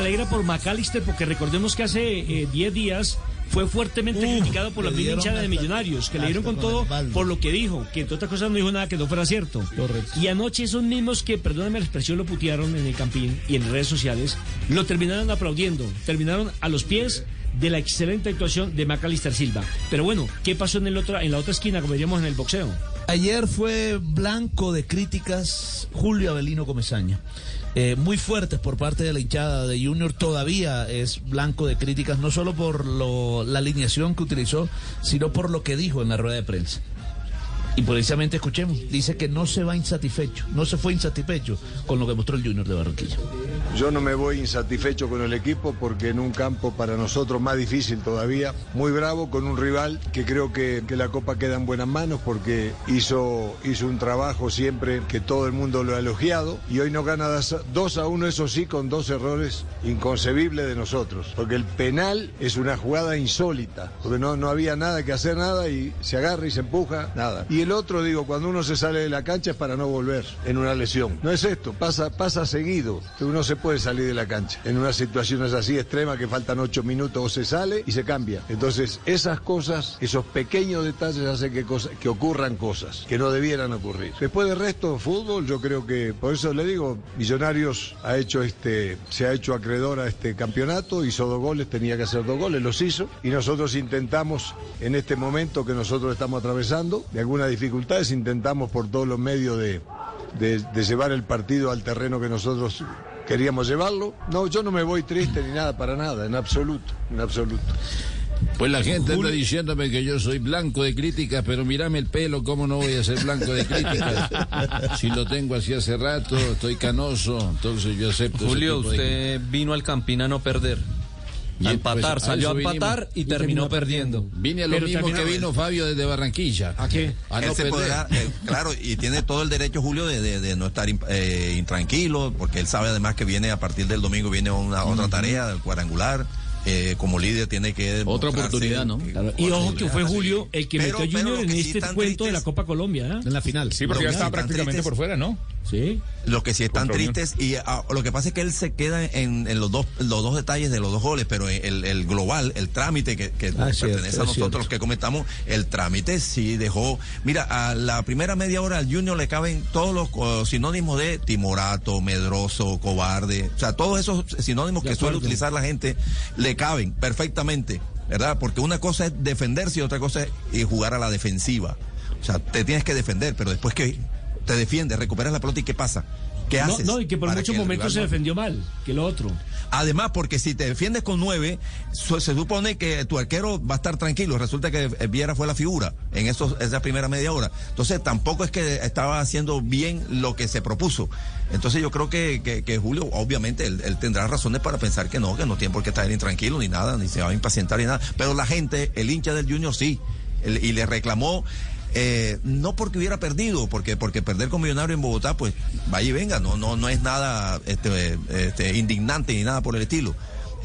Alegra por McAllister porque recordemos que hace 10 eh, días fue fuertemente criticado por la misma hinchada de Millonarios, que le dieron con todo por lo que dijo, que entre otras cosas no dijo nada que no fuera cierto. Y anoche esos mismos que, perdóname la expresión, lo putearon en el campín y en redes sociales, lo terminaron aplaudiendo, terminaron a los pies de la excelente actuación de Macalister Silva. Pero bueno, ¿qué pasó en, el otro, en la otra esquina, como diríamos en el boxeo? Ayer fue blanco de críticas Julio Avelino Comesaña. Eh, muy fuertes por parte de la hinchada de Junior. Todavía es blanco de críticas, no solo por lo, la alineación que utilizó, sino por lo que dijo en la rueda de prensa. Y precisamente escuchemos, dice que no se va insatisfecho, no se fue insatisfecho con lo que mostró el Junior de Barranquilla. Yo no me voy insatisfecho con el equipo porque en un campo para nosotros más difícil todavía, muy bravo con un rival que creo que, que la Copa queda en buenas manos porque hizo, hizo un trabajo siempre que todo el mundo lo ha elogiado y hoy no gana 2 a 1, eso sí, con dos errores inconcebibles de nosotros, porque el penal es una jugada insólita, porque no, no había nada que hacer nada y se agarra y se empuja, nada. Y otro, digo, cuando uno se sale de la cancha es para no volver en una lesión. No es esto, pasa, pasa seguido. Uno se puede salir de la cancha. En unas situaciones así extremas que faltan ocho minutos o se sale y se cambia. Entonces, esas cosas, esos pequeños detalles hacen que, que ocurran cosas que no debieran ocurrir. Después del resto, fútbol, yo creo que, por eso le digo, Millonarios ha hecho este, se ha hecho acreedor a este campeonato, hizo dos goles, tenía que hacer dos goles, los hizo. Y nosotros intentamos, en este momento que nosotros estamos atravesando, de alguna dificultades, intentamos por todos los medios de, de, llevar el partido al terreno que nosotros queríamos llevarlo. No, yo no me voy triste ni nada, para nada, en absoluto, en absoluto. Pues la gente está diciéndome que yo soy blanco de críticas, pero mírame el pelo, ¿cómo no voy a ser blanco de críticas? si lo tengo así hace rato, estoy canoso, entonces yo acepto. Julio, usted vino al Campín a no perder. A empatar, pues, salió a empatar y, terminó, perdiendo. Vine a lo mismo que vino Fabio desde Barranquilla. ¿A qué? A no eh, claro, y tiene todo el derecho, Julio, de, no estar eh, intranquilo, porque él sabe además que viene a partir del domingo, viene una otra tarea, del cuadrangular. Eh, como líder tiene que otra oportunidad, ¿no? Y ojo que fue Julio el que metió a Junior en este cuento de la Copa Colombia, ¿eh? En la final. Sí, porque ya estaba prácticamente por fuera, ¿no? Sí. Los que sí están tristes y ah, lo que pasa es que él se queda en, los dos los dos detalles de los dos goles, pero el, el global, el trámite que, que ah, pertenece a nosotros los que comentamos, el trámite sí dejó. Mira, a la primera media hora al Junior le caben todos los sinónimos de timorato, medroso, cobarde, o sea, todos esos sinónimos que suele utilizar la gente le caben perfectamente, ¿verdad? Porque una cosa es defenderse y otra cosa es jugar a la defensiva. O sea, te tienes que defender, pero después que te defiendes, recuperas la pelota y ¿qué pasa? ¿Qué haces? No, y que por muchos momentos se defendió mal que lo otro. Además, porque si te defiendes con nueve, se supone que tu arquero va a estar tranquilo. Resulta que Viera fue la figura en esos, esa primera media hora. Entonces, tampoco es que estaba haciendo bien lo que se propuso. Entonces, yo creo que, que, Julio, obviamente, él, tendrá razones para pensar que no, que no tiene por qué estar intranquilo ni nada, ni se va a impacientar ni nada. Pero la gente, el hincha del Junior, sí. y le reclamó eh, no porque hubiera perdido, porque porque perder con Millonario en Bogotá, pues vaya y venga, no no no es nada este, este indignante ni nada por el estilo.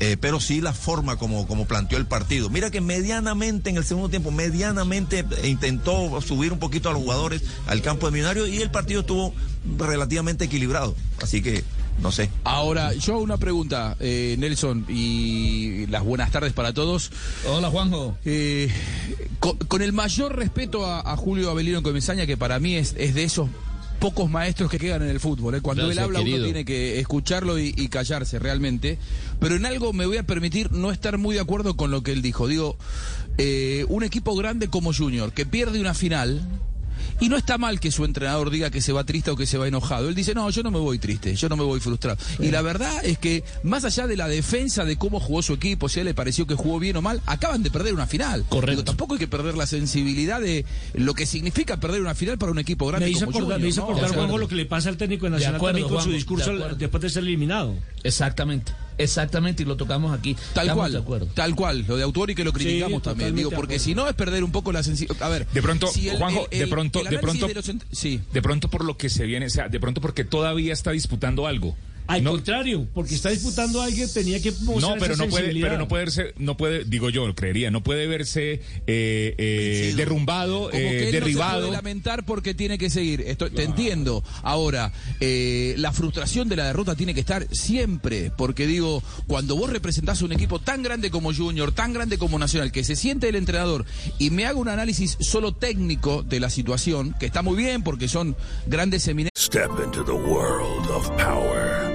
Eh, pero sí la forma como, como planteó el partido. Mira que medianamente en el segundo tiempo, medianamente intentó subir un poquito a los jugadores al campo de Millonario y el partido estuvo relativamente equilibrado. Así que no sé. Ahora, yo una pregunta, eh, Nelson, y las buenas tardes para todos. Hola, Juanjo. Eh, con, el mayor respeto a, Julio Avelino Comesaña, que para mí es, de esos pocos maestros que quedan en el fútbol. ¿eh? Cuando él habla uno tiene que escucharlo y, y, callarse realmente. Pero en algo me voy a permitir no estar muy de acuerdo con lo que él dijo. Digo, un equipo grande como Junior, que pierde una final, y no está mal que su entrenador diga que se va triste o que se va enojado. Él dice, no, yo no me voy triste, yo no me voy frustrado. Y la verdad es que, más allá de la defensa de cómo jugó su equipo, si a él le pareció que jugó bien o mal, acaban de perder una final. Correcto. tampoco hay que perder la sensibilidad de lo que significa perder una final para un equipo grande. Me hizo como acordar, me hizo acordar Juanjo, lo que le pasa al técnico nacional también con su discurso después de ser eliminado. Exactamente. Exactamente, y lo tocamos aquí. Tal cual, tal cual, lo de autor y que lo criticamos también, digo, porque si no es perder un poco la sensibilidad. A ver, de pronto, Juanjo, de pronto, de pronto, sí. de pronto por lo que se viene, o sea, de pronto porque todavía está disputando algo. Al contrario, porque está disputando a alguien, tenía que No, pero no puede, pero no puede verse, no puede, digo yo, creería, no puede verse eh, eh, derrumbado, eh, derribado. No puede lamentar porque tiene que seguir. Esto, Te entiendo. Ahora, la frustración de la derrota tiene que estar siempre, porque digo, cuando vos representás a un equipo tan grande como Junior, tan grande como Nacional, que se siente el entrenador y me hago un análisis solo técnico de la situación, que está muy bien porque son grandes eminencias. Step into the world of power.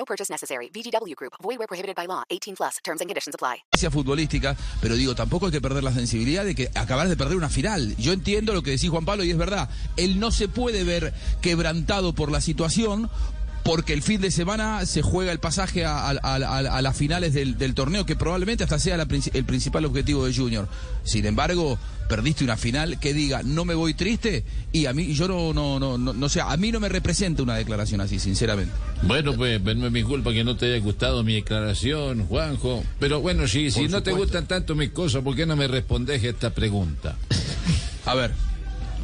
No purchase necessary. VGW Group. Void where prohibited by law. 18 plus. Terms and conditions apply. futbolística, pero digo, tampoco hay que perder la sensibilidad de que acabar de perder una final. Yo entiendo lo que decís Juan Pablo y es verdad. Él no se puede ver quebrantado por la situación porque el fin de semana se juega el pasaje a, las finales del, torneo, que probablemente hasta sea el principal objetivo de Junior. Sin embargo, perdiste una final que diga no me voy triste y a mí yo no no no no, sé a mí no me representa una declaración así sinceramente bueno pues no es mi culpa que no te haya gustado mi declaración Juanjo pero bueno sí si no te gustan tanto mis cosas ¿por qué no me respondes esta pregunta? a ver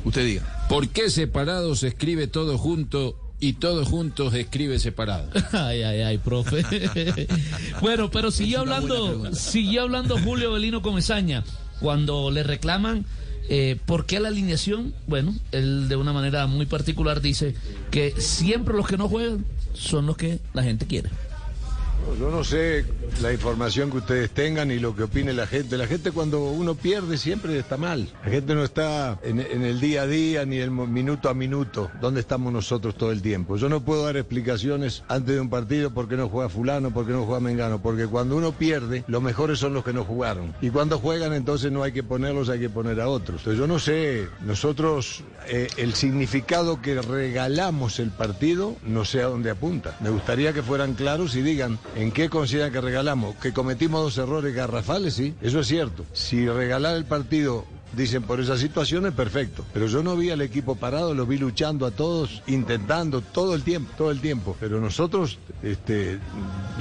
usted diga ¿por qué separado se escribe todo junto y todos juntos escribe separado. Ay, ay, ay, profe. bueno, pero siguió hablando, siguió hablando Julio Belino Comesaña cuando le reclaman eh, por qué la alineación. Bueno, él de una manera muy particular dice que siempre los que no juegan son los que la gente quiere. Yo no sé la información que ustedes tengan y lo que opine la gente. La gente cuando uno pierde siempre está mal. La gente no está en, el día a día ni el minuto a minuto. ¿Dónde estamos nosotros todo el tiempo? Yo no puedo dar explicaciones antes de un partido porque no juega fulano, porque no juega mengano. Porque cuando uno pierde, los mejores son los que no jugaron. Y cuando juegan, entonces no hay que ponerlos, hay que poner a otros. Entonces yo no sé, nosotros eh, el significado que regalamos el partido, no sé a dónde apunta. Me gustaría que fueran claros y digan ¿En qué consideran que regalamos? Que cometimos dos errores garrafales, sí, eso es cierto. Si regalar el partido dicen por esas situaciones, perfecto. Pero yo no vi al equipo parado, lo vi luchando a todos, intentando todo el tiempo, todo el tiempo. Pero nosotros este,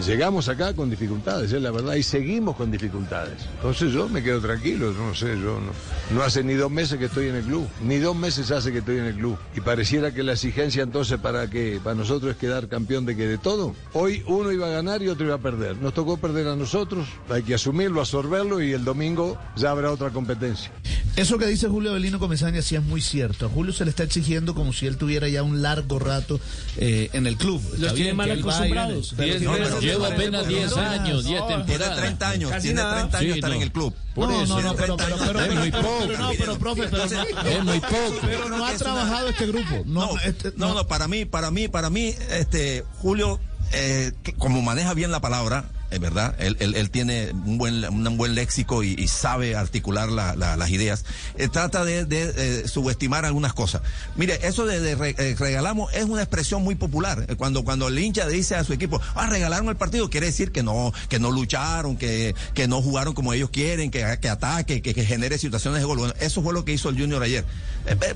llegamos acá con dificultades, es la verdad, y seguimos con dificultades. Entonces yo me quedo tranquilo, no sé, yo no, no hace ni dos meses que estoy en el club, ni dos meses hace que estoy en el club. Y pareciera que la exigencia entonces para que para nosotros es quedar campeón de que de todo. Hoy uno iba a ganar y otro iba a perder. Nos tocó perder a nosotros, hay que asumirlo, absorberlo y el domingo ya habrá otra competencia. Eso que dice Julio Avelino Comesaña sí es muy cierto. A Julio se le está exigiendo como si él tuviera ya un largo rato eh, en el club. Los tiene mal acostumbrados. Lleva apenas 10 años, 10 temporadas. Tiene 30 años, tiene 30 años estar en el club. no, no, no, pero, pero, pero, es muy poco. no, pero profe, pero es muy poco. Pero no ha trabajado este grupo. No, este, no, no, para mí, para mí, para mí, este Julio, eh, como maneja bien la palabra, verdad, él, él, tiene un buen, un buen léxico y, sabe articular las ideas. Eh, trata de, de subestimar algunas cosas. Mire, eso de, eh, regalamos es una expresión muy popular. Eh, cuando, cuando el hincha dice a su equipo, ah, regalaron el partido, quiere decir que no, que no lucharon, que, que no jugaron como ellos quieren, que, que ataque, que, genere situaciones de gol. Bueno, eso fue lo que hizo el Junior ayer.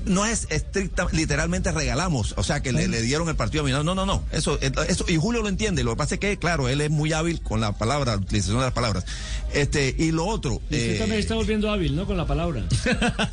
no es estricta, literalmente regalamos, o sea, que le, le, dieron el partido a No, no, no. Eso, eso, y Julio lo entiende. Lo que pasa es que, claro, él es muy hábil con la palabra, la utilización de las palabras. Este, y lo otro. usted también eh, está volviendo hábil, ¿no? Con la palabra.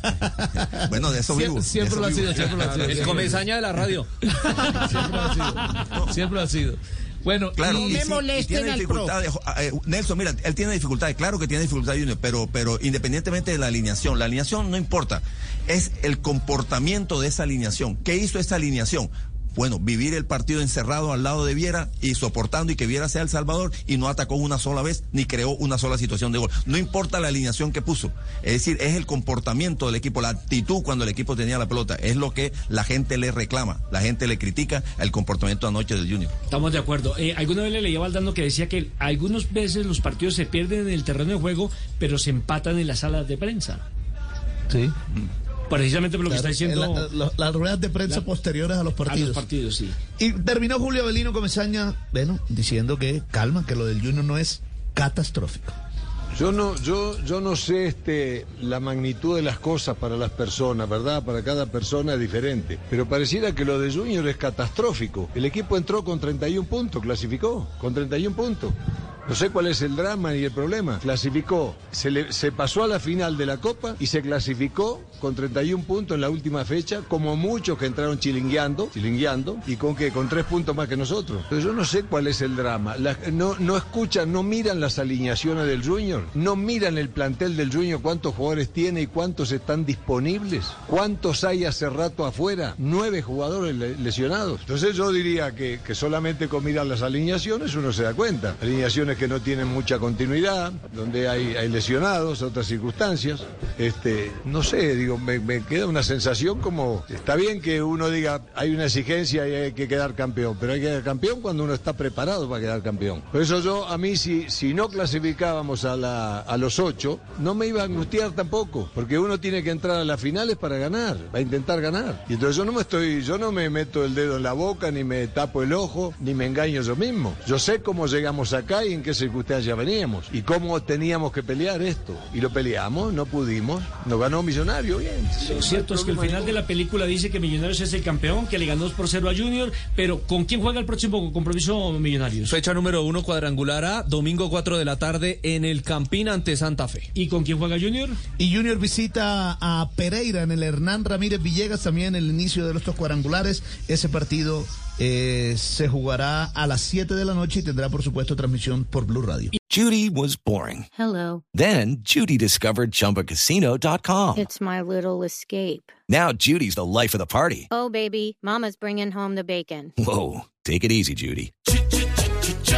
bueno, de eso vivo. Siempre, lo, ha sido, siempre lo ha sido. El comesaña de la radio. siempre lo ha sido. Siempre lo ha sido. Bueno, claro, me tiene dificultades. Eh, Nelson, mira, él tiene dificultades, claro que tiene dificultades, Junior, pero, pero independientemente de la alineación, la alineación no importa, es el comportamiento de esa alineación. ¿Qué hizo esa alineación? Bueno, vivir el partido encerrado al lado de Viera y soportando y que Viera sea El Salvador y no atacó una sola vez ni creó una sola situación de gol. No importa la alineación que puso. Es decir, es el comportamiento del equipo, la actitud cuando el equipo tenía la pelota. Es lo que la gente le reclama. La gente le critica el comportamiento anoche del Junior. Estamos de acuerdo. Eh, alguna vez le leía Valdano que decía que algunas veces los partidos se pierden en el terreno de juego, pero se empatan en las salas de prensa. Sí. Precisamente por lo que está diciendo. las ruedas de prensa posteriores a los partidos. A los partidos, sí. Y terminó Julio Avelino Comesaña, bueno, diciendo que calma, que lo del Junior no es catastrófico. Yo no, yo, yo no sé este, la magnitud de las cosas para las personas, ¿verdad? Para cada persona es diferente. Pero pareciera que lo de Junior es catastrófico. El equipo entró con 31 puntos, clasificó con 31 puntos. No sé cuál es el drama ni el problema. Clasificó, se, pasó a la final de la Copa y se clasificó con 31 puntos en la última fecha, como muchos que entraron chilingueando, chilingueando, y con qué, con tres puntos más que nosotros. Pero yo no sé cuál es el drama. no, no escuchan, no miran las alineaciones del Junior, no miran el plantel del Junior, cuántos jugadores tiene y cuántos están disponibles, cuántos hay hace rato afuera, nueve jugadores lesionados. Entonces yo diría que, que solamente con mirar las alineaciones uno se da cuenta. Alineaciones que no tienen mucha continuidad, donde hay, lesionados, otras circunstancias. Este, no sé, digo, me, queda una sensación como, está bien que uno diga, hay una exigencia y hay que quedar campeón, pero hay que quedar campeón cuando uno está preparado para quedar campeón. Por eso yo, a mí, si, si no clasificábamos a, a los ocho, no me iba a angustiar tampoco, porque uno tiene que entrar a las finales para ganar, para intentar ganar. Y entonces yo no me estoy, yo no me meto el dedo en la boca, ni me tapo el ojo, ni me engaño yo mismo. Yo sé cómo llegamos acá y en qué circunstancias veníamos y cómo teníamos que pelear esto. Y lo peleamos, no pudimos, nos ganó Millonario, bien. lo cierto es que el final de la película dice que Millonarios es el campeón, que le ganó 2 por 0 a Junior, pero ¿con quién juega el próximo compromiso Millonarios? Fecha número uno cuadrangular A, domingo 4 de la tarde en el Campín ante Santa Fe. ¿Y con quién juega Junior? Y Junior visita a Pereira en el Hernán Ramírez Villegas también en el inicio de los dos cuadrangulares. Ese partido eh, se jugará a las 7 de la noche y tendrá, por supuesto, transmisión por Blue Radio. Judy was boring. Hello. Then, Judy discovered chumbacasino.com. It's my little escape. Now, Judy's the life of the party. Oh, baby, Mama's bringing home the bacon. Whoa. Take it easy, Judy.